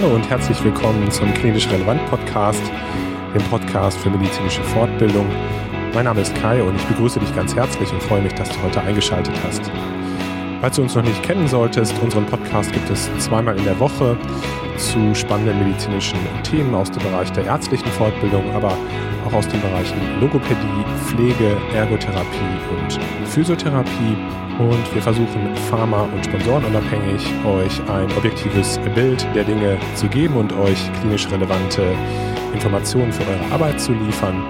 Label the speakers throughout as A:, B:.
A: Hallo und herzlich willkommen zum Klinisch Relevant Podcast, dem Podcast für medizinische Fortbildung. Mein Name ist Kai und ich begrüße dich ganz herzlich und freue mich, dass du heute eingeschaltet hast. Falls du uns noch nicht kennen solltest, unseren Podcast gibt es zweimal in der Woche zu spannenden medizinischen Themen aus dem Bereich der ärztlichen Fortbildung, aber auch aus den Bereichen Logopädie, Pflege, Ergotherapie und Physiotherapie. Und wir versuchen Pharma- und Sponsorenunabhängig euch ein objektives Bild der Dinge zu geben und euch klinisch relevante Informationen für eure Arbeit zu liefern.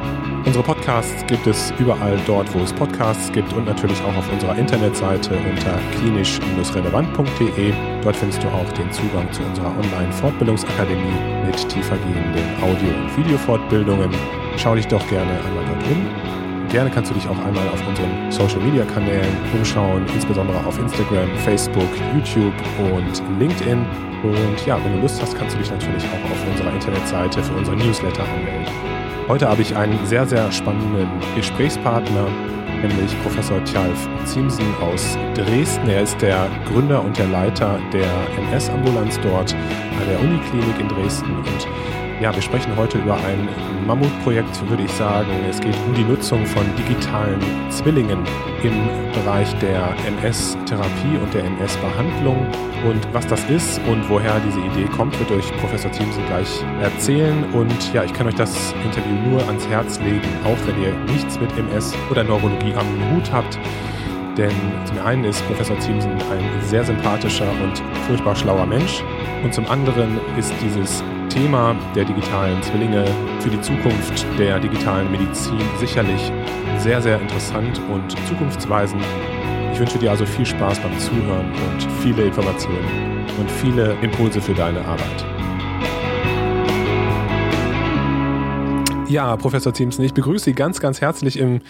A: Unsere Podcasts gibt es überall dort, wo es Podcasts gibt und natürlich auch auf unserer Internetseite unter klinisch-relevant.de. Dort findest du auch den Zugang zu unserer Online-Fortbildungsakademie mit tiefergehenden Audio- und Videofortbildungen. Schau dich doch gerne einmal dort um. Gerne kannst du dich auch einmal auf unseren Social-Media-Kanälen umschauen, insbesondere auf Instagram, Facebook, YouTube und LinkedIn. Und ja, wenn du Lust hast, kannst du dich natürlich auch auf unserer Internetseite für unseren Newsletter anmelden. Heute habe ich einen sehr, sehr spannenden Gesprächspartner, nämlich Professor Tjalf Ziemsen aus Dresden. Er ist der Gründer und der Leiter der MS-Ambulanz dort an der Uniklinik in Dresden und ja, wir sprechen heute über ein Mammutprojekt, würde ich sagen. Es geht um die Nutzung von digitalen Zwillingen im Bereich der MS-Therapie und der MS-Behandlung. Und was das ist und woher diese Idee kommt, wird euch Professor Thiemsen gleich erzählen. Und ja, ich kann euch das Interview nur ans Herz legen, auch wenn ihr nichts mit MS oder Neurologie am Hut habt. Denn zum einen ist Professor Thiemsen ein sehr sympathischer und furchtbar schlauer Mensch. Und zum anderen ist dieses Thema der digitalen Zwillinge für die Zukunft der digitalen Medizin sicherlich sehr, sehr interessant und zukunftsweisend. Ich wünsche dir also viel Spaß beim Zuhören und viele Informationen und viele Impulse für deine Arbeit. Ja, Professor Thiemsen, ich begrüße Sie ganz, ganz herzlich im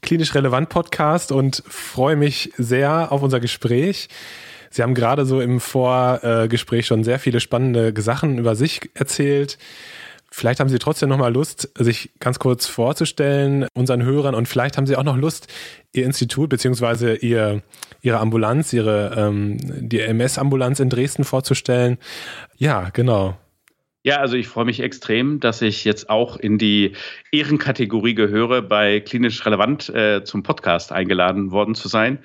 A: Klinisch Relevant Podcast und freue mich sehr auf unser Gespräch. Sie haben gerade so im Vorgespräch schon sehr viele spannende Sachen über sich erzählt. Vielleicht haben Sie trotzdem noch mal Lust, sich ganz kurz vorzustellen, unseren Hörern. Und vielleicht haben Sie auch noch Lust, Ihr Institut beziehungsweise Ihr, Ihre Ambulanz, Ihre ähm, die MS-Ambulanz in Dresden vorzustellen. Ja, genau.
B: Ja, also ich freue mich extrem, dass ich jetzt auch in die Ehrenkategorie gehöre, bei Klinisch Relevant äh, zum Podcast eingeladen worden zu sein.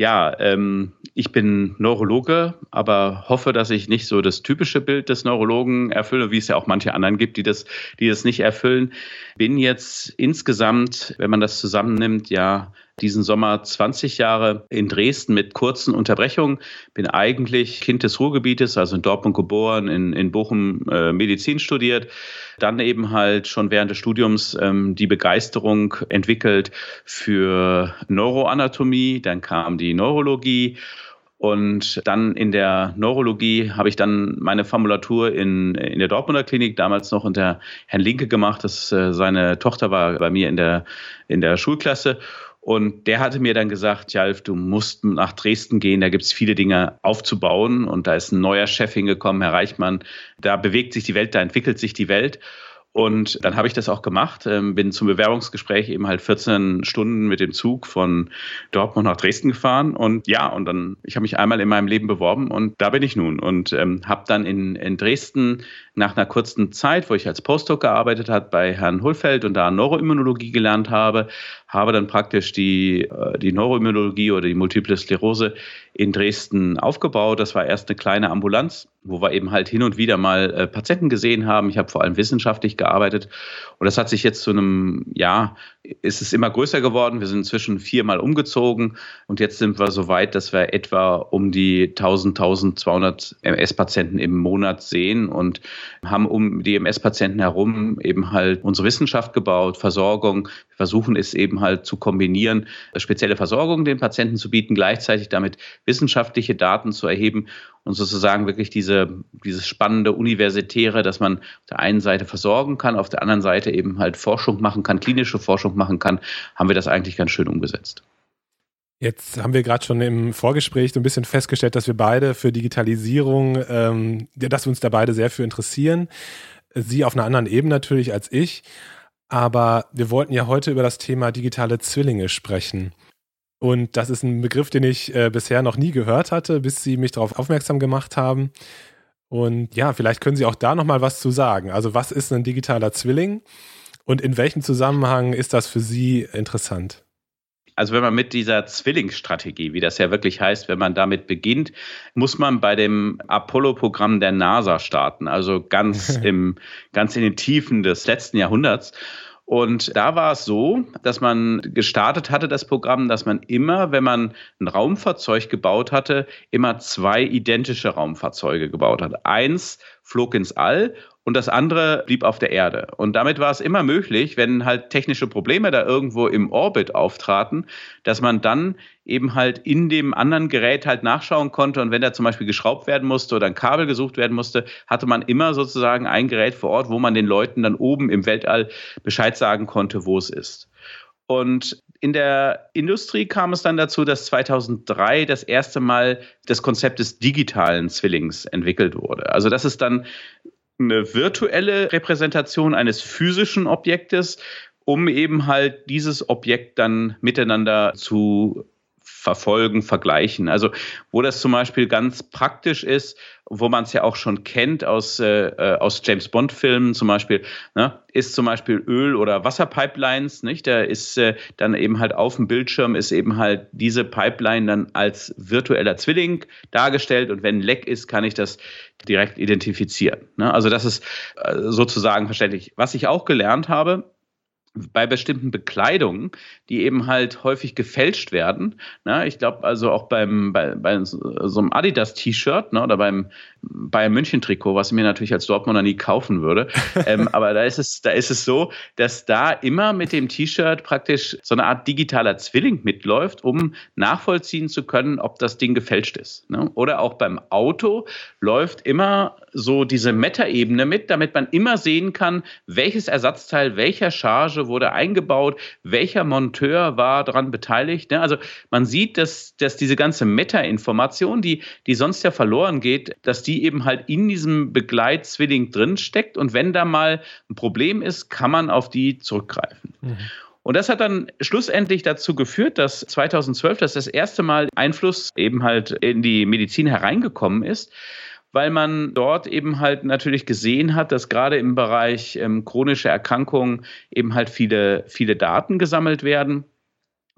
B: Ja, ähm, ich bin Neurologe, aber hoffe, dass ich nicht so das typische Bild des Neurologen erfülle, wie es ja auch manche anderen gibt, die das, die das nicht erfüllen. Bin jetzt insgesamt, wenn man das zusammennimmt, ja diesen Sommer 20 Jahre in Dresden mit kurzen Unterbrechungen. Bin eigentlich Kind des Ruhrgebietes, also in Dortmund geboren, in, in Bochum äh, Medizin studiert. Dann eben halt schon während des Studiums ähm, die Begeisterung entwickelt für Neuroanatomie. Dann kam die Neurologie. Und dann in der Neurologie habe ich dann meine Formulatur in, in der Dortmunder Klinik, damals noch unter Herrn Linke gemacht. Das, äh, seine Tochter war bei mir in der, in der Schulklasse. Und der hatte mir dann gesagt, Jalf, du musst nach Dresden gehen, da gibt es viele Dinge aufzubauen. Und da ist ein neuer Chef hingekommen, Herr Reichmann. Da bewegt sich die Welt, da entwickelt sich die Welt. Und dann habe ich das auch gemacht, ähm, bin zum Bewerbungsgespräch eben halt 14 Stunden mit dem Zug von Dortmund nach Dresden gefahren. Und ja, und dann, ich habe mich einmal in meinem Leben beworben und da bin ich nun. Und ähm, habe dann in, in Dresden nach einer kurzen Zeit, wo ich als Postdoc gearbeitet habe bei Herrn Hulfeld und da Neuroimmunologie gelernt habe, habe dann praktisch die, äh, die Neuroimmunologie oder die Multiple Sklerose in Dresden aufgebaut. Das war erst eine kleine Ambulanz, wo wir eben halt hin und wieder mal äh, Patienten gesehen haben. Ich habe vor allem wissenschaftlich gearbeitet und das hat sich jetzt zu einem, ja, ist es immer größer geworden. Wir sind inzwischen viermal umgezogen und jetzt sind wir so weit, dass wir etwa um die 1000, 1200 MS-Patienten im Monat sehen und haben um die MS-Patienten herum eben halt unsere Wissenschaft gebaut, Versorgung. Wir versuchen es eben halt zu kombinieren, spezielle Versorgung den Patienten zu bieten, gleichzeitig damit wissenschaftliche Daten zu erheben und sozusagen wirklich diese, dieses spannende Universitäre, dass man auf der einen Seite versorgen kann, auf der anderen Seite eben halt Forschung machen kann, klinische Forschung machen kann, haben wir das eigentlich ganz schön umgesetzt.
A: Jetzt haben wir gerade schon im Vorgespräch so ein bisschen festgestellt, dass wir beide für Digitalisierung, ähm, dass wir uns da beide sehr für interessieren. Sie auf einer anderen Ebene natürlich als ich. Aber wir wollten ja heute über das Thema digitale Zwillinge sprechen. Und das ist ein Begriff, den ich äh, bisher noch nie gehört hatte, bis Sie mich darauf aufmerksam gemacht haben. Und ja, vielleicht können Sie auch da nochmal was zu sagen. Also was ist ein digitaler Zwilling und in welchem Zusammenhang ist das für Sie interessant?
B: Also wenn man mit dieser Zwillingsstrategie, wie das ja wirklich heißt, wenn man damit beginnt, muss man bei dem Apollo-Programm der NASA starten, also ganz im, ganz in den Tiefen des letzten Jahrhunderts. Und da war es so, dass man gestartet hatte, das Programm, dass man immer, wenn man ein Raumfahrzeug gebaut hatte, immer zwei identische Raumfahrzeuge gebaut hat. Eins flog ins All und das andere blieb auf der Erde. Und damit war es immer möglich, wenn halt technische Probleme da irgendwo im Orbit auftraten, dass man dann eben halt in dem anderen Gerät halt nachschauen konnte. Und wenn da zum Beispiel geschraubt werden musste oder ein Kabel gesucht werden musste, hatte man immer sozusagen ein Gerät vor Ort, wo man den Leuten dann oben im Weltall Bescheid sagen konnte, wo es ist. Und in der Industrie kam es dann dazu, dass 2003 das erste Mal das Konzept des digitalen Zwillings entwickelt wurde. Also das ist dann eine virtuelle Repräsentation eines physischen Objektes, um eben halt dieses Objekt dann miteinander zu verfolgen, vergleichen. Also wo das zum Beispiel ganz praktisch ist, wo man es ja auch schon kennt aus, äh, äh, aus James Bond-Filmen zum Beispiel, ne, ist zum Beispiel Öl- oder Wasserpipelines, nicht? Da ist äh, dann eben halt auf dem Bildschirm ist eben halt diese Pipeline dann als virtueller Zwilling dargestellt und wenn ein Leck ist, kann ich das direkt identifizieren. Ne? Also das ist äh, sozusagen verständlich. Was ich auch gelernt habe, bei bestimmten Bekleidungen, die eben halt häufig gefälscht werden. Ne? Ich glaube also auch beim, bei, bei so einem Adidas-T-Shirt ne? oder beim Bayern München-Trikot, was ich mir natürlich als Dortmunder nie kaufen würde. ähm, aber da ist, es, da ist es so, dass da immer mit dem T-Shirt praktisch so eine Art digitaler Zwilling mitläuft, um nachvollziehen zu können, ob das Ding gefälscht ist. Ne? Oder auch beim Auto läuft immer so diese Meta-Ebene mit, damit man immer sehen kann, welches Ersatzteil welcher Charge wurde eingebaut, welcher Monteur war daran beteiligt. Ne? Also man sieht, dass, dass diese ganze Meta-Information, die, die sonst ja verloren geht, dass die eben halt in diesem Begleitzwilling drin steckt. Und wenn da mal ein Problem ist, kann man auf die zurückgreifen. Mhm. Und das hat dann schlussendlich dazu geführt, dass 2012 das, das erste Mal Einfluss eben halt in die Medizin hereingekommen ist weil man dort eben halt natürlich gesehen hat, dass gerade im Bereich ähm, chronische Erkrankungen eben halt viele, viele Daten gesammelt werden.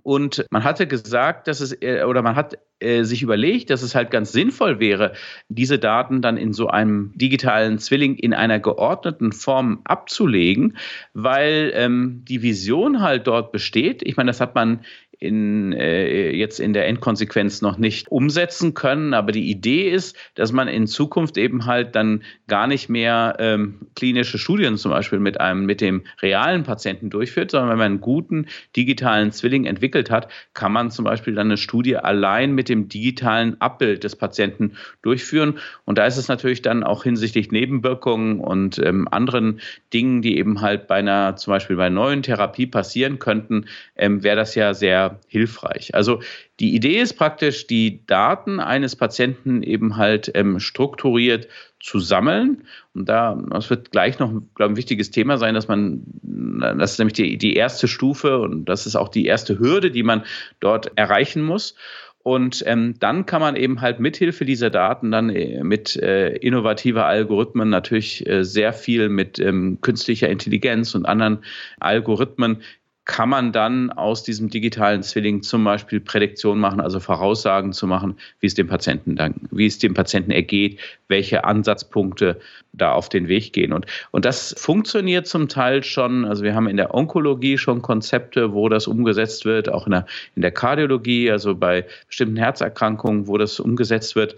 B: Und man hatte gesagt, dass es, äh, oder man hat äh, sich überlegt, dass es halt ganz sinnvoll wäre, diese Daten dann in so einem digitalen Zwilling in einer geordneten Form abzulegen, weil ähm, die Vision halt dort besteht. Ich meine, das hat man in, äh, jetzt in der Endkonsequenz noch nicht umsetzen können. Aber die Idee ist, dass man in Zukunft eben halt dann gar nicht mehr ähm, klinische Studien zum Beispiel mit einem, mit dem realen Patienten durchführt, sondern wenn man einen guten digitalen Zwilling entwickelt hat, kann man zum Beispiel dann eine Studie allein mit dem digitalen Abbild des Patienten durchführen. Und da ist es natürlich dann auch hinsichtlich Nebenwirkungen und ähm, anderen Dingen, die eben halt bei einer, zum Beispiel bei neuen Therapie passieren könnten, ähm, wäre das ja sehr hilfreich. Also die Idee ist praktisch, die Daten eines Patienten eben halt ähm, strukturiert zu sammeln. Und da, das wird gleich noch, glaube ich, ein wichtiges Thema sein, dass man, das ist nämlich die, die erste Stufe und das ist auch die erste Hürde, die man dort erreichen muss. Und ähm, dann kann man eben halt mithilfe dieser Daten dann äh, mit äh, innovativer Algorithmen natürlich äh, sehr viel mit ähm, künstlicher Intelligenz und anderen Algorithmen kann man dann aus diesem digitalen Zwilling zum Beispiel Prädiktion machen, also Voraussagen zu machen, wie es dem Patienten dann, wie es dem Patienten ergeht, welche Ansatzpunkte da auf den Weg gehen. Und, und das funktioniert zum Teil schon. Also wir haben in der Onkologie schon Konzepte, wo das umgesetzt wird, auch in der, in der Kardiologie, also bei bestimmten Herzerkrankungen, wo das umgesetzt wird.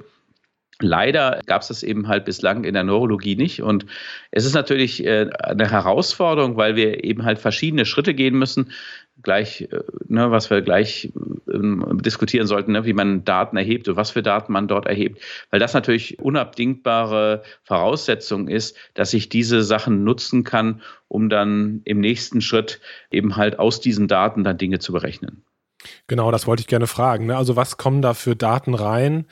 B: Leider gab es das eben halt bislang in der Neurologie nicht. Und es ist natürlich äh, eine Herausforderung, weil wir eben halt verschiedene Schritte gehen müssen. Gleich, äh, ne, was wir gleich ähm, diskutieren sollten, ne, wie man Daten erhebt und was für Daten man dort erhebt. Weil das natürlich unabdingbare Voraussetzung ist, dass ich diese Sachen nutzen kann, um dann im nächsten Schritt eben halt aus diesen Daten dann Dinge zu berechnen.
A: Genau, das wollte ich gerne fragen. Ne? Also was kommen da für Daten rein?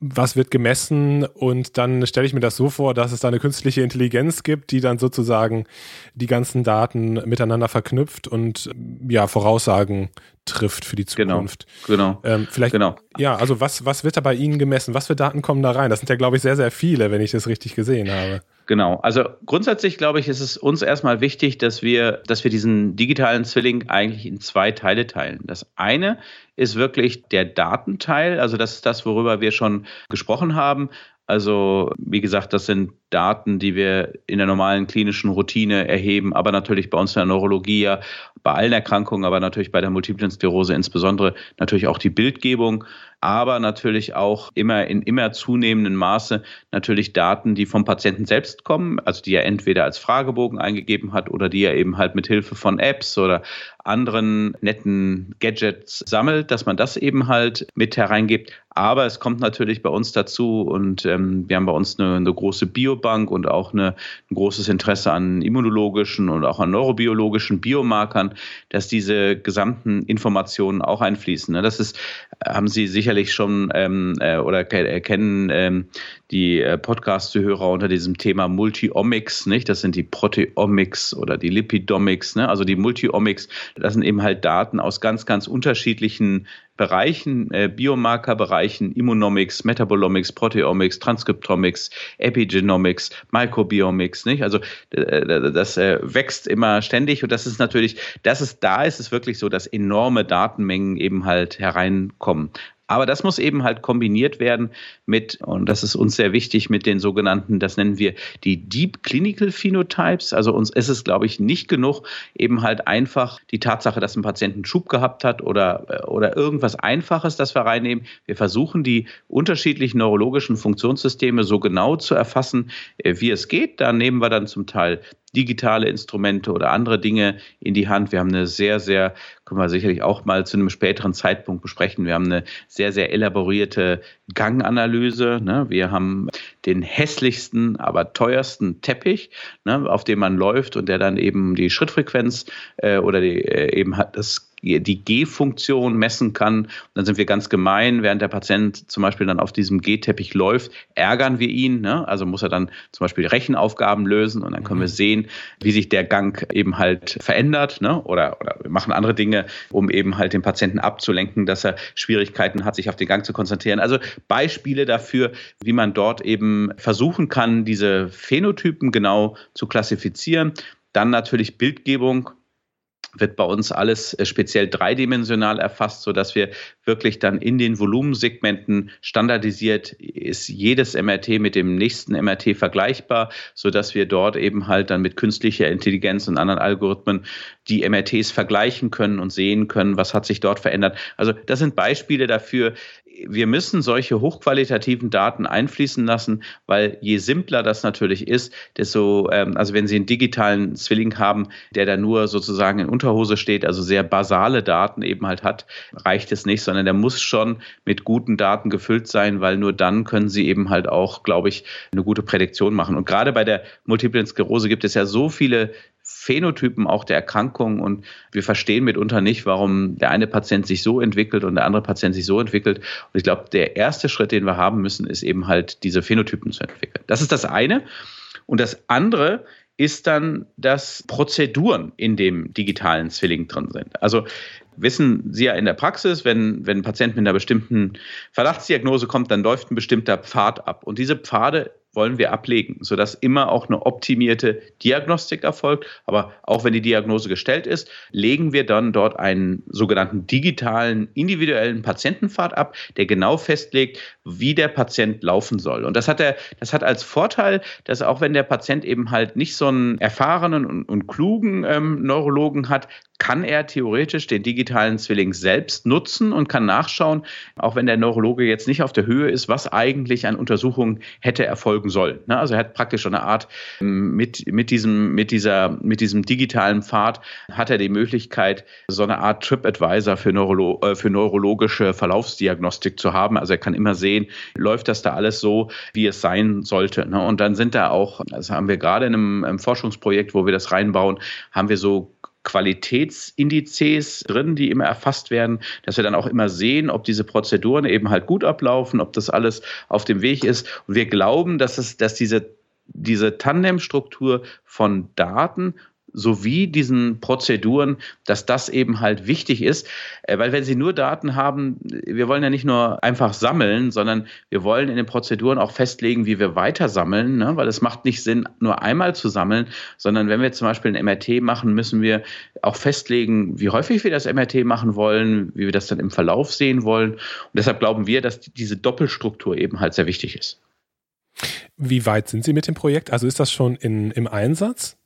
A: Was wird gemessen und dann stelle ich mir das so vor, dass es da eine künstliche Intelligenz gibt, die dann sozusagen die ganzen Daten miteinander verknüpft und ja, Voraussagen trifft für die
B: genau,
A: Zukunft.
B: Genau. genau.
A: Ähm, vielleicht, genau. ja, also was, was wird da bei Ihnen gemessen? Was für Daten kommen da rein? Das sind ja, glaube ich, sehr, sehr viele, wenn ich das richtig gesehen habe.
B: Genau. Also grundsätzlich, glaube ich, ist es uns erstmal wichtig, dass wir, dass wir diesen digitalen Zwilling eigentlich in zwei Teile teilen. Das eine ist wirklich der Datenteil, also das ist das, worüber wir schon gesprochen haben. Also wie gesagt, das sind Daten, die wir in der normalen klinischen Routine erheben, aber natürlich bei uns in der Neurologie, ja, bei allen Erkrankungen, aber natürlich bei der Multiplen Sklerose insbesondere natürlich auch die Bildgebung, aber natürlich auch immer in immer zunehmendem Maße natürlich Daten, die vom Patienten selbst kommen, also die er entweder als Fragebogen eingegeben hat oder die er eben halt mit Hilfe von Apps oder anderen netten Gadgets sammelt, dass man das eben halt mit hereingibt. Aber es kommt natürlich bei uns dazu und ähm, wir haben bei uns eine, eine große Biobank und auch eine, ein großes Interesse an immunologischen und auch an neurobiologischen Biomarkern, dass diese gesamten Informationen auch einfließen. Ne? Das ist, haben Sie sicherlich schon ähm, äh, oder kennen ähm, die äh, Podcast-Zuhörer unter diesem Thema Multiomics, nicht? Das sind die Proteomics oder die Lipidomics, ne? also die Multiomics. Das sind eben halt Daten aus ganz, ganz unterschiedlichen Bereichen, äh, Biomarkerbereichen, Immunomics, Metabolomics, Proteomics, Transcriptomics, Epigenomics, Microbiomics, nicht? Also äh, das äh, wächst immer ständig und das ist natürlich, dass es da ist, ist wirklich so, dass enorme Datenmengen eben halt hereinkommen. Aber das muss eben halt kombiniert werden mit, und das ist uns sehr wichtig, mit den sogenannten, das nennen wir die Deep Clinical Phenotypes. Also uns ist es, glaube ich, nicht genug, eben halt einfach die Tatsache, dass ein Patient einen Schub gehabt hat oder, oder irgendwas Einfaches, das wir reinnehmen. Wir versuchen, die unterschiedlichen neurologischen Funktionssysteme so genau zu erfassen, äh, wie es geht. Da nehmen wir dann zum Teil digitale Instrumente oder andere Dinge in die Hand. Wir haben eine sehr, sehr, können wir sicherlich auch mal zu einem späteren Zeitpunkt besprechen. Wir haben eine sehr, sehr elaborierte Ganganalyse. Ne? Wir haben den hässlichsten, aber teuersten Teppich, ne? auf dem man läuft und der dann eben die Schrittfrequenz äh, oder die, äh, eben hat das die G-Funktion messen kann. Und dann sind wir ganz gemein, während der Patient zum Beispiel dann auf diesem G-Teppich läuft, ärgern wir ihn. Ne? Also muss er dann zum Beispiel Rechenaufgaben lösen und dann können wir mhm. sehen, wie sich der Gang eben halt verändert. Ne? Oder, oder wir machen andere Dinge, um eben halt den Patienten abzulenken, dass er Schwierigkeiten hat, sich auf den Gang zu konzentrieren. Also Beispiele dafür, wie man dort eben versuchen kann, diese Phänotypen genau zu klassifizieren. Dann natürlich Bildgebung wird bei uns alles äh, speziell dreidimensional erfasst, so dass wir wirklich dann in den Volumensegmenten standardisiert ist jedes MRT mit dem nächsten MRT vergleichbar, so dass wir dort eben halt dann mit künstlicher Intelligenz und anderen Algorithmen die MRTs vergleichen können und sehen können, was hat sich dort verändert. Also das sind Beispiele dafür, wir müssen solche hochqualitativen Daten einfließen lassen, weil je simpler das natürlich ist, desto, ähm, also wenn Sie einen digitalen Zwilling haben, der da nur sozusagen in Unterhose steht, also sehr basale Daten eben halt hat, reicht es nicht, sondern der muss schon mit guten Daten gefüllt sein, weil nur dann können Sie eben halt auch, glaube ich, eine gute Prädiktion machen. Und gerade bei der Multiplen Sklerose gibt es ja so viele Phänotypen auch der Erkrankung und wir verstehen mitunter nicht, warum der eine Patient sich so entwickelt und der andere Patient sich so entwickelt. Und ich glaube, der erste Schritt, den wir haben müssen, ist eben halt diese Phänotypen zu entwickeln. Das ist das eine. Und das andere ist dann, dass Prozeduren in dem digitalen Zwilling drin sind. Also wissen Sie ja in der Praxis, wenn, wenn ein Patient mit einer bestimmten Verdachtsdiagnose kommt, dann läuft ein bestimmter Pfad ab. Und diese Pfade wollen wir ablegen, sodass immer auch eine optimierte Diagnostik erfolgt. Aber auch wenn die Diagnose gestellt ist, legen wir dann dort einen sogenannten digitalen, individuellen Patientenpfad ab, der genau festlegt, wie der Patient laufen soll. Und das hat er, das hat als Vorteil, dass auch wenn der Patient eben halt nicht so einen erfahrenen und, und klugen ähm, Neurologen hat, kann er theoretisch den digitalen Zwilling selbst nutzen und kann nachschauen, auch wenn der Neurologe jetzt nicht auf der Höhe ist, was eigentlich an Untersuchungen hätte erfolgen sollen. Ne? Also er hat praktisch eine Art, ähm, mit, mit, diesem, mit, dieser, mit diesem digitalen Pfad hat er die Möglichkeit, so eine Art TripAdvisor für, Neurolo äh, für neurologische Verlaufsdiagnostik zu haben. Also er kann immer sehen, läuft das da alles so, wie es sein sollte. Ne? Und dann sind da auch, das haben wir gerade in einem, einem Forschungsprojekt, wo wir das reinbauen, haben wir so Qualitätsindizes drin, die immer erfasst werden, dass wir dann auch immer sehen, ob diese Prozeduren eben halt gut ablaufen, ob das alles auf dem Weg ist. Und wir glauben, dass es, dass diese diese Tandemstruktur von Daten sowie diesen Prozeduren, dass das eben halt wichtig ist, äh, weil wenn Sie nur Daten haben, wir wollen ja nicht nur einfach sammeln, sondern wir wollen in den Prozeduren auch festlegen, wie wir weiter sammeln, ne? weil es macht nicht Sinn, nur einmal zu sammeln, sondern wenn wir zum Beispiel ein MRT machen, müssen wir auch festlegen, wie häufig wir das MRT machen wollen, wie wir das dann im Verlauf sehen wollen. Und deshalb glauben wir, dass diese Doppelstruktur eben halt sehr wichtig ist.
A: Wie weit sind Sie mit dem Projekt? Also ist das schon in, im Einsatz?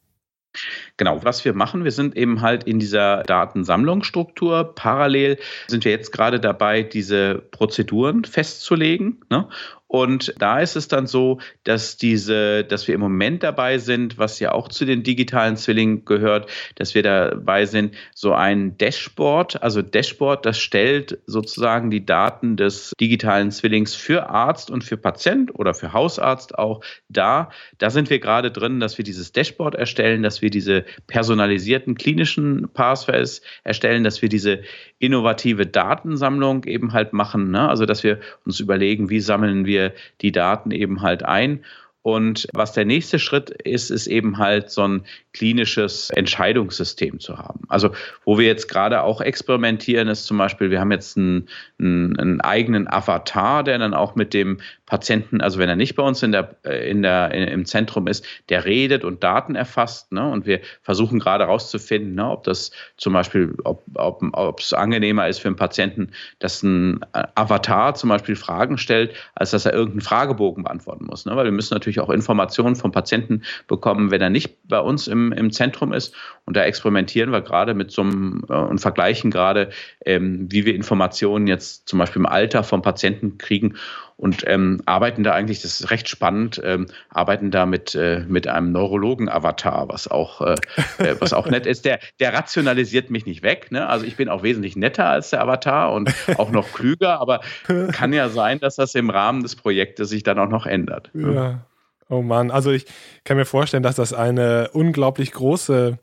B: Genau, was wir machen, wir sind eben halt in dieser Datensammlungsstruktur. Parallel sind wir jetzt gerade dabei, diese Prozeduren festzulegen. Ne? Und da ist es dann so, dass diese, dass wir im Moment dabei sind, was ja auch zu den digitalen Zwillingen gehört, dass wir dabei sind, so ein Dashboard, also Dashboard, das stellt sozusagen die Daten des digitalen Zwillings für Arzt und für Patient oder für Hausarzt auch da. Da sind wir gerade drin, dass wir dieses Dashboard erstellen, dass wir diese personalisierten klinischen Pathways erstellen, dass wir diese innovative Datensammlung eben halt machen. Ne? Also dass wir uns überlegen, wie sammeln wir die Daten eben halt ein und was der nächste Schritt ist, ist eben halt so ein klinisches Entscheidungssystem zu haben. Also wo wir jetzt gerade auch experimentieren, ist zum Beispiel, wir haben jetzt einen, einen, einen, eigenen Avatar, der dann auch mit dem Patienten, also wenn er nicht bei uns in der, äh, in der, im Zentrum ist, der redet und Daten erfasst. Ne? Und wir versuchen gerade herauszufinden, ne, ob das zum Beispiel, ob, ob, ob es angenehmer ist für einen Patienten, dass ein Avatar zum Beispiel Fragen stellt, als dass er irgendeinen Fragebogen beantworten muss. Ne? Weil wir müssen natürlich natürlich auch Informationen vom Patienten bekommen, wenn er nicht bei uns im, im Zentrum ist. Und da experimentieren wir gerade mit so einem äh, und vergleichen gerade, ähm, wie wir Informationen jetzt zum Beispiel im Alter vom Patienten kriegen und ähm, arbeiten da eigentlich, das ist recht spannend, ähm, arbeiten da mit, äh, mit einem Neurologen-Avatar, was auch, äh, äh was auch nett ist. Der, der rationalisiert mich nicht weg. Ne? Also ich bin auch wesentlich netter als der Avatar und auch noch klüger, aber kann ja sein, dass das im Rahmen des Projektes sich dann auch noch ändert.
A: Ja. Oh Mann, also ich kann mir vorstellen, dass das eine unglaublich große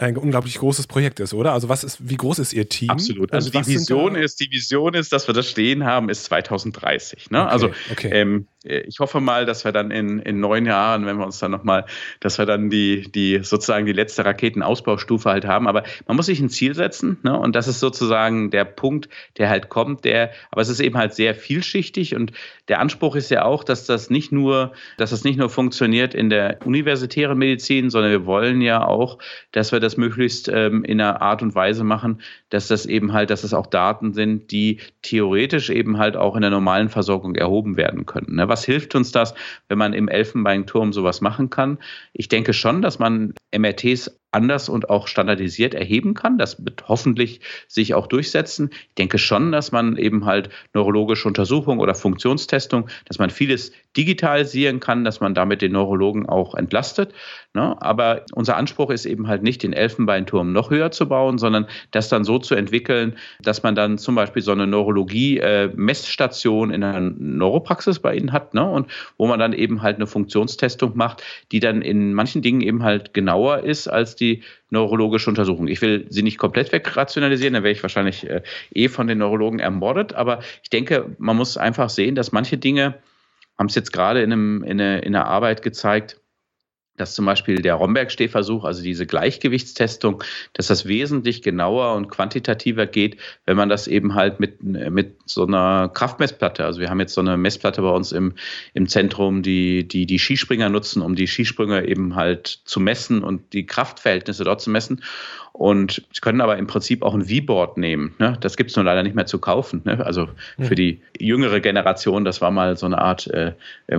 A: ein unglaublich großes Projekt ist, oder? Also was ist, wie groß ist Ihr Team?
B: Absolut. Also die Vision ist, die Vision ist, dass wir das stehen haben, ist 2030. Ne? Okay, also okay. Ähm, äh, ich hoffe mal, dass wir dann in, in neun Jahren, wenn wir uns dann nochmal, dass wir dann die, die sozusagen die letzte Raketenausbaustufe halt haben. Aber man muss sich ein Ziel setzen, ne? Und das ist sozusagen der Punkt, der halt kommt, der, aber es ist eben halt sehr vielschichtig und der Anspruch ist ja auch, dass das nicht nur, dass das nicht nur funktioniert in der universitären Medizin, sondern wir wollen ja auch, dass wir das möglichst ähm, in einer Art und Weise machen, dass das eben halt, dass es auch Daten sind, die theoretisch eben halt auch in der normalen Versorgung erhoben werden können. Ne? Was hilft uns das, wenn man im Elfenbeinturm sowas machen kann? Ich denke schon, dass man MRTs anders und auch standardisiert erheben kann. Das wird hoffentlich sich auch durchsetzen. Ich denke schon, dass man eben halt neurologische Untersuchung oder Funktionstestung, dass man vieles digitalisieren kann, dass man damit den Neurologen auch entlastet. Ne? Aber unser Anspruch ist eben halt nicht, den Elfenbeinturm noch höher zu bauen, sondern das dann so zu entwickeln, dass man dann zum Beispiel so eine Neurologie-Messstation in einer Neuropraxis bei Ihnen hat ne? und wo man dann eben halt eine Funktionstestung macht, die dann in manchen Dingen eben halt genauer ist als die neurologische Untersuchung. Ich will sie nicht komplett wegrationalisieren, dann wäre ich wahrscheinlich äh, eh von den Neurologen ermordet, aber ich denke, man muss einfach sehen, dass manche Dinge, haben es jetzt gerade in, einem, in, eine, in einer Arbeit gezeigt, dass zum Beispiel der Romberg-Stehversuch, also diese Gleichgewichtstestung, dass das wesentlich genauer und quantitativer geht, wenn man das eben halt mit, mit so einer Kraftmessplatte, also wir haben jetzt so eine Messplatte bei uns im, im Zentrum, die, die die Skispringer nutzen, um die Skisprünge eben halt zu messen und die Kraftverhältnisse dort zu messen. Und Sie können aber im Prinzip auch ein V-Board nehmen. Ne? Das gibt es nur leider nicht mehr zu kaufen. Ne? Also für die jüngere Generation, das war mal so eine Art äh,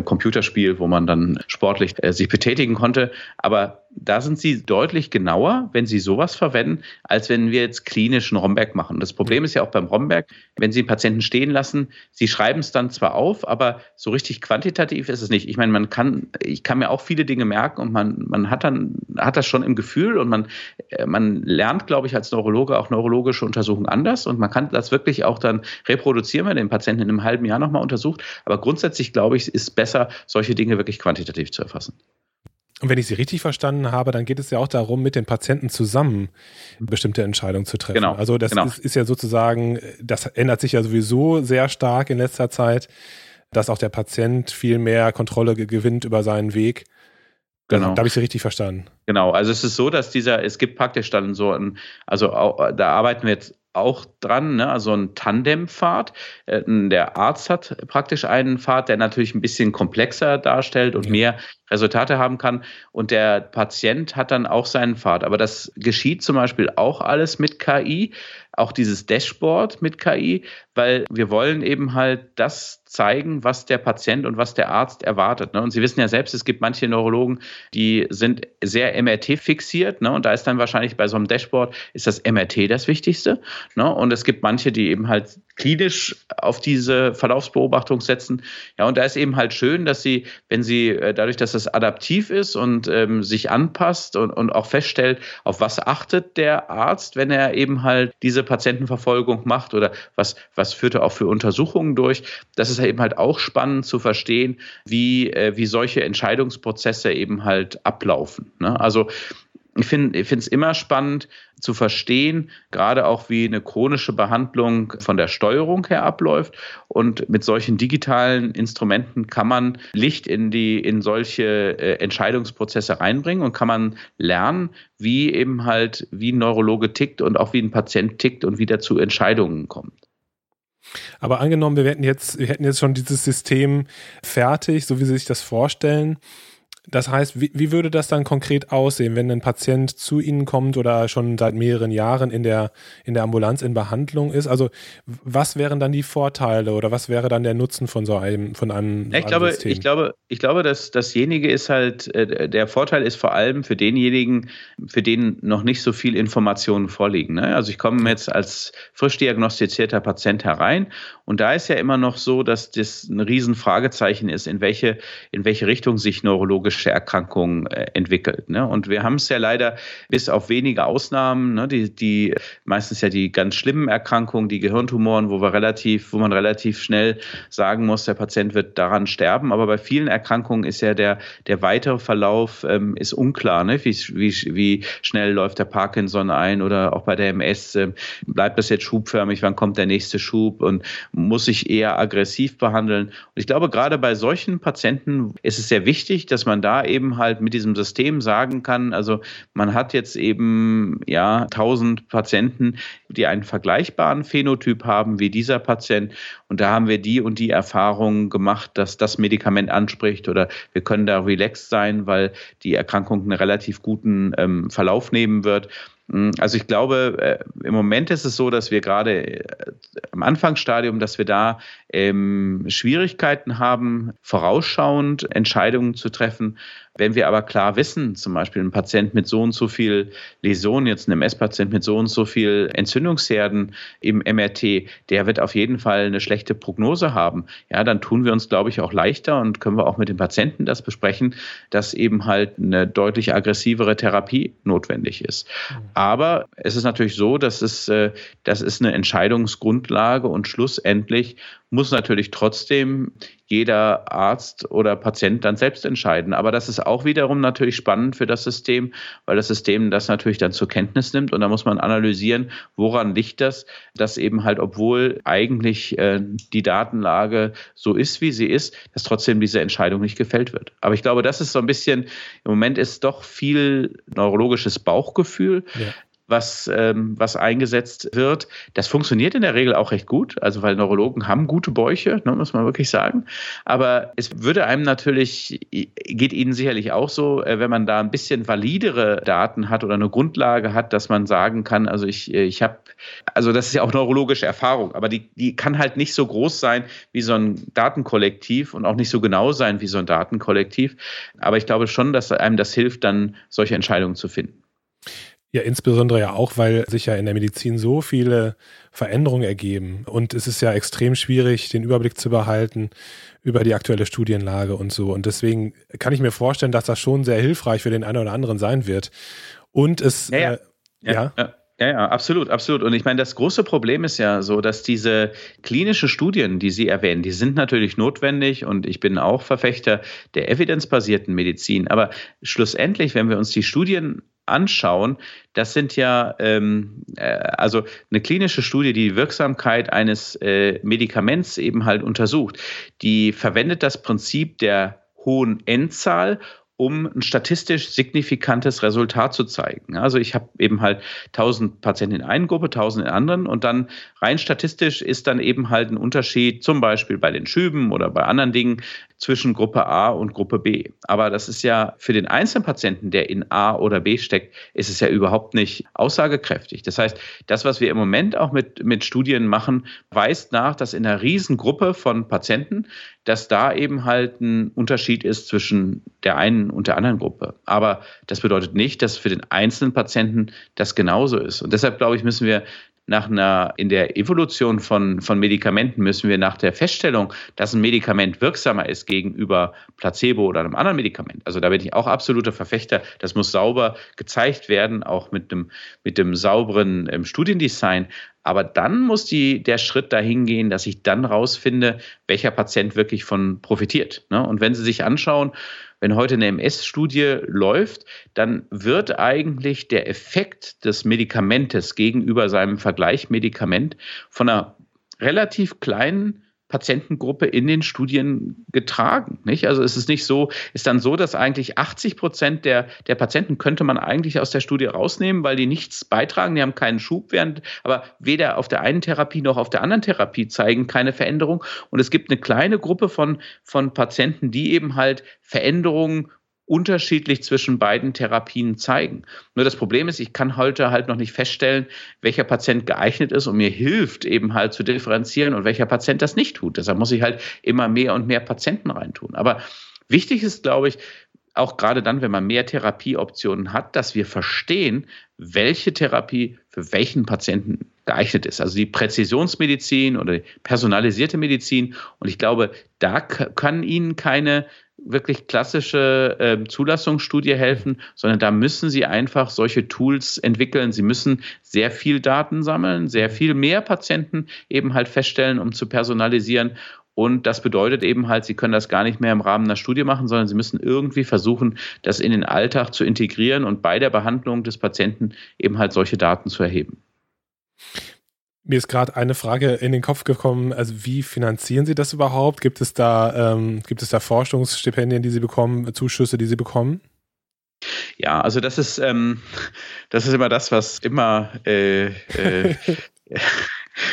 B: Computerspiel, wo man dann sportlich äh, sich betätigen konnte. Aber da sind sie deutlich genauer, wenn sie sowas verwenden, als wenn wir jetzt klinischen Romberg machen. Das Problem ist ja auch beim Romberg, wenn Sie einen Patienten stehen lassen, Sie schreiben es dann zwar auf, aber so richtig quantitativ ist es nicht. Ich meine, man kann, ich kann mir auch viele Dinge merken und man, man hat dann, hat das schon im Gefühl und man, äh, man lernt, glaube ich, als Neurologe auch neurologische Untersuchungen anders und man kann das wirklich auch dann reproduzieren, wenn den Patienten in einem halben Jahr nochmal untersucht. Aber grundsätzlich, glaube ich, ist besser, solche Dinge wirklich quantitativ zu erfassen.
A: Und wenn ich Sie richtig verstanden habe, dann geht es ja auch darum, mit den Patienten zusammen bestimmte Entscheidungen zu treffen.
B: Genau.
A: Also das
B: genau.
A: Ist, ist ja sozusagen, das ändert sich ja sowieso sehr stark in letzter Zeit, dass auch der Patient viel mehr Kontrolle gewinnt über seinen Weg. Genau. Da habe ich Sie richtig verstanden.
B: Genau, also es ist so, dass dieser, es gibt praktisch dann so ein, also auch, da arbeiten wir jetzt auch dran, ne? also ein Tandempfad. Äh, der Arzt hat praktisch einen Pfad, der natürlich ein bisschen komplexer darstellt und ja. mehr Resultate haben kann. Und der Patient hat dann auch seinen Pfad. Aber das geschieht zum Beispiel auch alles mit KI, auch dieses Dashboard mit KI, weil wir wollen eben halt das zeigen, was der Patient und was der Arzt erwartet. Ne? Und Sie wissen ja selbst, es gibt manche Neurologen, die sind sehr MRT fixiert. Ne? Und da ist dann wahrscheinlich bei so einem Dashboard ist das MRT das Wichtigste. Ne? Und es gibt manche, die eben halt klinisch auf diese Verlaufsbeobachtung setzen. Ja, und da ist eben halt schön, dass sie, wenn sie äh, dadurch, dass das adaptiv ist und ähm, sich anpasst und, und auch feststellt, auf was achtet der Arzt, wenn er eben halt diese Patientenverfolgung macht oder was, was führt er auch für Untersuchungen durch. Das ist eben halt auch spannend zu verstehen, wie, äh, wie solche Entscheidungsprozesse eben halt ablaufen. Ne? Also ich finde es immer spannend zu verstehen, gerade auch wie eine chronische Behandlung von der Steuerung her abläuft. Und mit solchen digitalen Instrumenten kann man Licht in die, in solche äh, Entscheidungsprozesse reinbringen und kann man lernen, wie eben halt, wie ein Neurologe tickt und auch wie ein Patient tickt und wie der zu Entscheidungen kommt.
A: Aber angenommen, wir hätten jetzt, wir hätten jetzt schon dieses System fertig, so wie Sie sich das vorstellen. Das heißt, wie, wie würde das dann konkret aussehen, wenn ein Patient zu Ihnen kommt oder schon seit mehreren Jahren in der, in der Ambulanz in Behandlung ist? Also was wären dann die Vorteile oder was wäre dann der Nutzen von so einem, von einem,
B: ich, glaube, System? ich glaube, ich glaube, dass dasjenige ist halt, äh, der Vorteil ist vor allem für denjenigen, für den noch nicht so viel Informationen vorliegen. Ne? Also ich komme jetzt als frisch diagnostizierter Patient herein und da ist ja immer noch so, dass das ein Riesenfragezeichen ist, in welche, in welche Richtung sich neurologische Erkrankungen äh, entwickelt. Ne? Und wir haben es ja leider bis auf wenige Ausnahmen, ne, die, die meistens ja die ganz schlimmen Erkrankungen, die Gehirntumoren, wo wir relativ, wo man relativ schnell sagen muss, der Patient wird daran sterben. Aber bei vielen Erkrankungen ist ja der, der weitere Verlauf ähm, ist unklar. Ne? Wie, wie, wie schnell läuft der Parkinson ein oder auch bei der MS, äh, bleibt das jetzt schubförmig, wann kommt der nächste Schub und muss ich eher aggressiv behandeln. Und ich glaube, gerade bei solchen Patienten ist es sehr wichtig, dass man da eben halt mit diesem System sagen kann, also man hat jetzt eben ja 1000 Patienten, die einen vergleichbaren Phänotyp haben wie dieser Patient und da haben wir die und die Erfahrungen gemacht, dass das Medikament anspricht oder wir können da relaxed sein, weil die Erkrankung einen relativ guten ähm, Verlauf nehmen wird. Hm, also ich glaube, äh, im Moment ist es so, dass wir gerade äh, am Anfangsstadium, dass wir da ähm, Schwierigkeiten haben, vorausschauend Entscheidungen zu treffen. Wenn wir aber klar wissen, zum Beispiel ein Patient mit so und so viel Läsionen, jetzt ein MS-Patient mit so und so viel Entzündungsherden im MRT, der wird auf jeden Fall eine schlechte Prognose haben. Ja, dann tun wir uns, glaube ich, auch leichter und können wir auch mit den Patienten das besprechen, dass eben halt eine deutlich aggressivere Therapie notwendig ist. Aber es ist natürlich so, dass es, äh, das ist eine Entscheidungsgrundlage und schlussendlich muss natürlich trotzdem jeder Arzt oder Patient dann selbst entscheiden. Aber das ist auch wiederum natürlich spannend für das System, weil das System das natürlich dann zur Kenntnis nimmt und da muss man analysieren, woran liegt das, dass eben halt, obwohl eigentlich äh, die Datenlage so ist, wie sie ist, dass trotzdem diese Entscheidung nicht gefällt wird. Aber ich glaube, das ist so ein bisschen, im Moment ist doch viel neurologisches Bauchgefühl. Ja was, ähm, was eingesetzt wird. Das funktioniert in der Regel auch recht gut, also weil Neurologen haben gute Bäuche, ne, muss man wirklich sagen. Aber es würde einem natürlich, geht Ihnen sicherlich auch so, äh, wenn man da ein bisschen validere Daten hat oder eine Grundlage hat, dass man sagen kann, also ich, äh, ich habe, also das ist ja auch neurologische Erfahrung, aber die, die kann halt nicht so groß sein wie so ein Datenkollektiv und auch nicht so genau sein wie so ein Datenkollektiv. Aber ich glaube schon, dass einem das hilft, dann solche Entscheidungen zu finden.
A: Ja, insbesondere ja auch, weil sich ja in der Medizin so viele Veränderungen ergeben. Und es ist ja extrem schwierig, den Überblick zu behalten über die aktuelle Studienlage und so. Und deswegen kann ich mir vorstellen, dass das schon sehr hilfreich für den einen oder anderen sein wird. Und es,
B: ja, ja. Äh, ja. ja. Ja, ja, absolut, absolut. Und ich meine, das große Problem ist ja so, dass diese klinischen Studien, die Sie erwähnen, die sind natürlich notwendig und ich bin auch Verfechter der evidenzbasierten Medizin. Aber schlussendlich, wenn wir uns die Studien anschauen, das sind ja ähm, äh, also eine klinische Studie, die die Wirksamkeit eines äh, Medikaments eben halt untersucht. Die verwendet das Prinzip der hohen Endzahl um ein statistisch signifikantes Resultat zu zeigen. Also ich habe eben halt 1000 Patienten in einer Gruppe, 1000 in anderen und dann rein statistisch ist dann eben halt ein Unterschied, zum Beispiel bei den Schüben oder bei anderen Dingen, zwischen Gruppe A und Gruppe B. Aber das ist ja für den einzelnen Patienten, der in A oder B steckt, ist es ja überhaupt nicht aussagekräftig. Das heißt, das, was wir im Moment auch mit, mit Studien machen, weist nach, dass in einer Riesengruppe von Patienten, dass da eben halt ein Unterschied ist zwischen der einen und der anderen Gruppe. Aber das bedeutet nicht, dass für den einzelnen Patienten das genauso ist. Und deshalb, glaube ich, müssen wir nach einer, in der Evolution von, von Medikamenten müssen wir nach der Feststellung, dass ein Medikament wirksamer ist gegenüber Placebo oder einem anderen Medikament. Also da bin ich auch absoluter Verfechter. Das muss sauber gezeigt werden, auch mit einem, mit dem sauberen ähm, Studiendesign. Aber dann muss die, der Schritt dahin gehen, dass ich dann rausfinde, welcher Patient wirklich von profitiert. Ne? Und wenn Sie sich anschauen, wenn heute eine MS-Studie läuft, dann wird eigentlich der Effekt des Medikamentes gegenüber seinem Vergleichmedikament von einer relativ kleinen Patientengruppe in den Studien getragen. Nicht? Also es ist nicht so, ist dann so, dass eigentlich 80 Prozent der, der Patienten könnte man eigentlich aus der Studie rausnehmen, weil die nichts beitragen, die haben keinen Schub während, aber weder auf der einen Therapie noch auf der anderen Therapie zeigen keine Veränderung. Und es gibt eine kleine Gruppe von, von Patienten, die eben halt Veränderungen unterschiedlich zwischen beiden Therapien zeigen. Nur das Problem ist, ich kann heute halt noch nicht feststellen, welcher Patient geeignet ist und mir hilft eben halt zu differenzieren und welcher Patient das nicht tut. Deshalb muss ich halt immer mehr und mehr Patienten reintun. Aber wichtig ist, glaube ich, auch gerade dann, wenn man mehr Therapieoptionen hat, dass wir verstehen, welche Therapie für welchen Patienten geeignet ist. Also die Präzisionsmedizin oder die personalisierte Medizin. Und ich glaube, da kann Ihnen keine wirklich klassische äh, Zulassungsstudie helfen, sondern da müssen Sie einfach solche Tools entwickeln. Sie müssen sehr viel Daten sammeln, sehr viel mehr Patienten eben halt feststellen, um zu personalisieren. Und das bedeutet eben halt, Sie können das gar nicht mehr im Rahmen einer Studie machen, sondern Sie müssen irgendwie versuchen, das in den Alltag zu integrieren und bei der Behandlung des Patienten eben halt solche Daten zu erheben.
A: Mir ist gerade eine Frage in den Kopf gekommen. Also wie finanzieren Sie das überhaupt? Gibt es da, ähm, gibt es da Forschungsstipendien, die Sie bekommen, Zuschüsse, die Sie bekommen?
B: Ja, also das ist, ähm, das ist immer das, was immer äh, äh,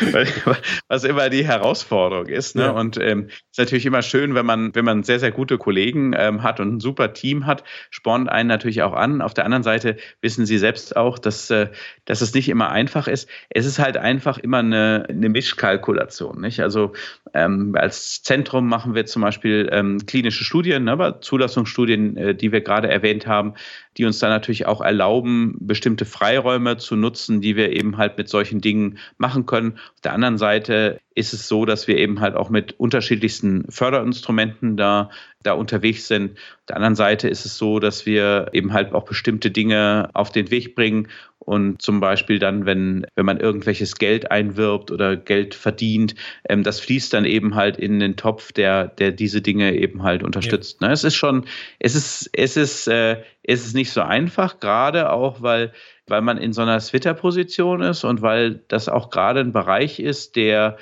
B: was immer die Herausforderung ist. Ne? Ja. Und ähm, ist natürlich immer schön, wenn man, wenn man sehr, sehr gute Kollegen ähm, hat und ein super Team hat, spornt einen natürlich auch an. Auf der anderen Seite wissen Sie selbst auch, dass, äh, dass es nicht immer einfach ist. Es ist halt einfach immer eine, eine Mischkalkulation. Nicht? Also ähm, als Zentrum machen wir zum Beispiel ähm, klinische Studien, ne, Zulassungsstudien, äh, die wir gerade erwähnt haben, die uns dann natürlich auch erlauben, bestimmte Freiräume zu nutzen, die wir eben halt mit solchen Dingen machen können. Auf der anderen Seite ist es so, dass wir eben halt auch mit unterschiedlichsten Förderinstrumenten da, da unterwegs sind. Auf der anderen Seite ist es so, dass wir eben halt auch bestimmte Dinge auf den Weg bringen und zum Beispiel dann, wenn, wenn man irgendwelches Geld einwirbt oder Geld verdient, ähm, das fließt dann eben halt in den Topf, der, der diese Dinge eben halt unterstützt. Ja. Ne? Es ist schon, es ist, es ist, äh, es ist nicht so einfach, gerade auch, weil weil man in so einer Twitter-Position ist und weil das auch gerade ein Bereich ist, der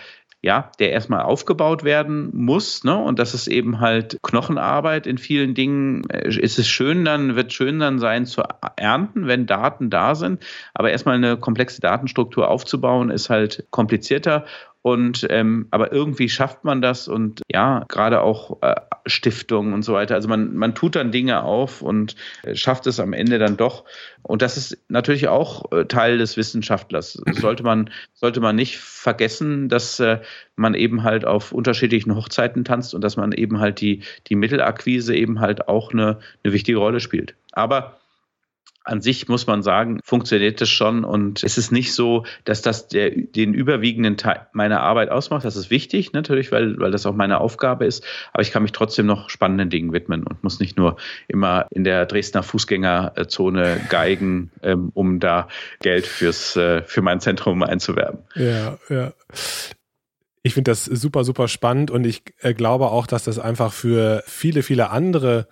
B: ja, der erstmal aufgebaut werden muss, ne? Und das ist eben halt Knochenarbeit in vielen Dingen. Äh, ist es schön dann, wird schön dann sein zu ernten, wenn Daten da sind. Aber erstmal eine komplexe Datenstruktur aufzubauen, ist halt komplizierter. Und ähm, aber irgendwie schafft man das und ja, gerade auch äh, Stiftungen und so weiter. Also man, man tut dann Dinge auf und äh, schafft es am Ende dann doch. Und das ist natürlich auch äh, Teil des Wissenschaftlers. Sollte man, sollte man nicht vergessen, dass äh, man eben halt auf unterschiedlichen Hochzeiten tanzt und dass man eben halt die, die Mittelakquise eben halt auch eine, eine wichtige Rolle spielt. Aber an sich muss man sagen, funktioniert es schon und es ist nicht so, dass das der, den überwiegenden Teil meiner Arbeit ausmacht. Das ist wichtig natürlich, weil, weil das auch meine Aufgabe ist. Aber ich kann mich trotzdem noch spannenden Dingen widmen und muss nicht nur immer in der Dresdner Fußgängerzone geigen, ähm, um da Geld fürs, äh, für mein Zentrum einzuwerben.
A: Ja, ja. Ich finde das super, super spannend und ich äh, glaube auch, dass das einfach für viele, viele andere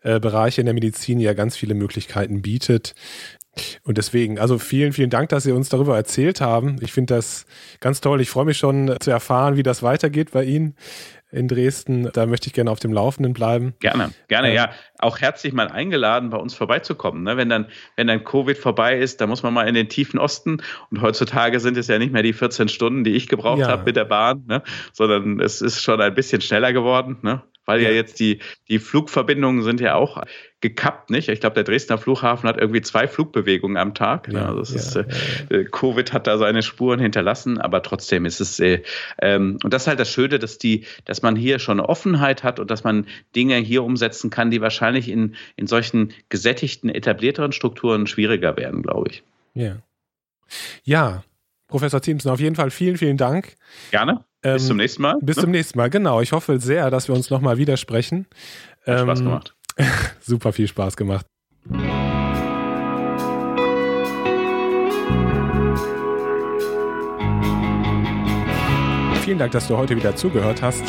A: äh, Bereiche in der Medizin ja ganz viele Möglichkeiten bietet. Und deswegen, also vielen, vielen Dank, dass Sie uns darüber erzählt haben. Ich finde das ganz toll. Ich freue mich schon zu erfahren, wie das weitergeht bei Ihnen in Dresden. Da möchte ich gerne auf dem Laufenden bleiben.
B: Gerne, gerne, ähm, ja. Auch herzlich mal eingeladen, bei uns vorbeizukommen. Ne? Wenn, dann, wenn dann Covid vorbei ist, dann muss man mal in den tiefen Osten. Und heutzutage sind es ja nicht mehr die 14 Stunden, die ich gebraucht ja. habe mit der Bahn, ne? sondern es ist schon ein bisschen schneller geworden. Ne? Weil ja. ja, jetzt die, die Flugverbindungen sind ja auch gekappt, nicht? Ich glaube, der Dresdner Flughafen hat irgendwie zwei Flugbewegungen am Tag. Ne? Ja, also das ist, äh, äh, Covid hat da seine Spuren hinterlassen, aber trotzdem ist es, äh, ähm, und das ist halt das Schöne, dass die, dass man hier schon eine Offenheit hat und dass man Dinge hier umsetzen kann, die wahrscheinlich in, in solchen gesättigten, etablierteren Strukturen schwieriger werden, glaube ich.
A: Ja. Ja, Professor Thiemsen, auf jeden Fall vielen, vielen Dank.
B: Gerne. Ähm, bis zum nächsten Mal.
A: Bis ne? zum nächsten Mal, genau. Ich hoffe sehr, dass wir uns nochmal widersprechen.
B: Hat ähm, Spaß gemacht.
A: super viel Spaß gemacht. Vielen Dank, dass du heute wieder zugehört hast.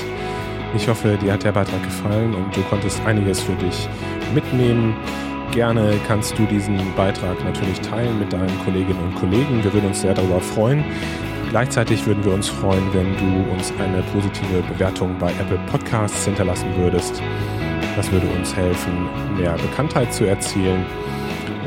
A: Ich hoffe, dir hat der Beitrag gefallen und du konntest einiges für dich mitnehmen. Gerne kannst du diesen Beitrag natürlich teilen mit deinen Kolleginnen und Kollegen. Wir würden uns sehr darüber freuen. Gleichzeitig würden wir uns freuen, wenn du uns eine positive Bewertung bei Apple Podcasts hinterlassen würdest. Das würde uns helfen, mehr Bekanntheit zu erzielen.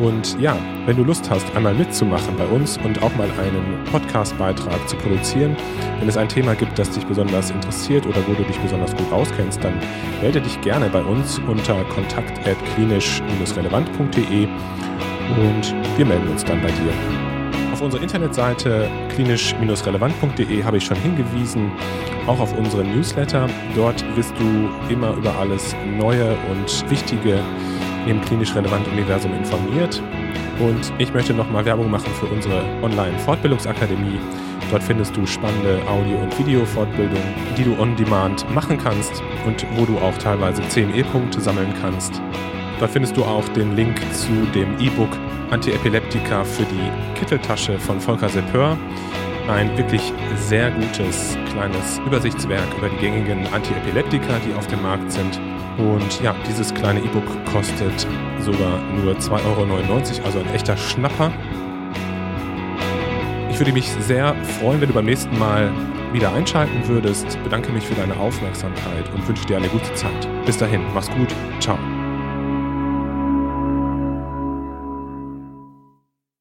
A: Und ja, wenn du Lust hast, einmal mitzumachen bei uns und auch mal einen Podcast-Beitrag zu produzieren, wenn es ein Thema gibt, das dich besonders interessiert oder wo du dich besonders gut auskennst, dann melde dich gerne bei uns unter kontakt.klinisch-relevant.de und wir melden uns dann bei dir. Auf unserer Internetseite klinisch-relevant.de habe ich schon hingewiesen, auch auf unseren Newsletter. Dort wirst du immer über alles Neue und Wichtige im klinisch relevanten Universum informiert. Und ich möchte nochmal Werbung machen für unsere Online-Fortbildungsakademie. Dort findest du spannende Audio- und Video-Fortbildungen, die du on demand machen kannst und wo du auch teilweise CME-Punkte sammeln kannst. Dort findest du auch den Link zu dem E-Book Antiepileptika für die Kitteltasche von Volker Seppör. Ein wirklich sehr gutes kleines Übersichtswerk über die gängigen Antiepileptika, die auf dem Markt sind. Und ja, dieses kleine E-Book kostet sogar nur 2,99 Euro, also ein echter Schnapper. Ich würde mich sehr freuen, wenn du beim nächsten Mal wieder einschalten würdest. Bedanke mich für deine Aufmerksamkeit und wünsche dir eine gute Zeit. Bis dahin, mach's gut. Ciao.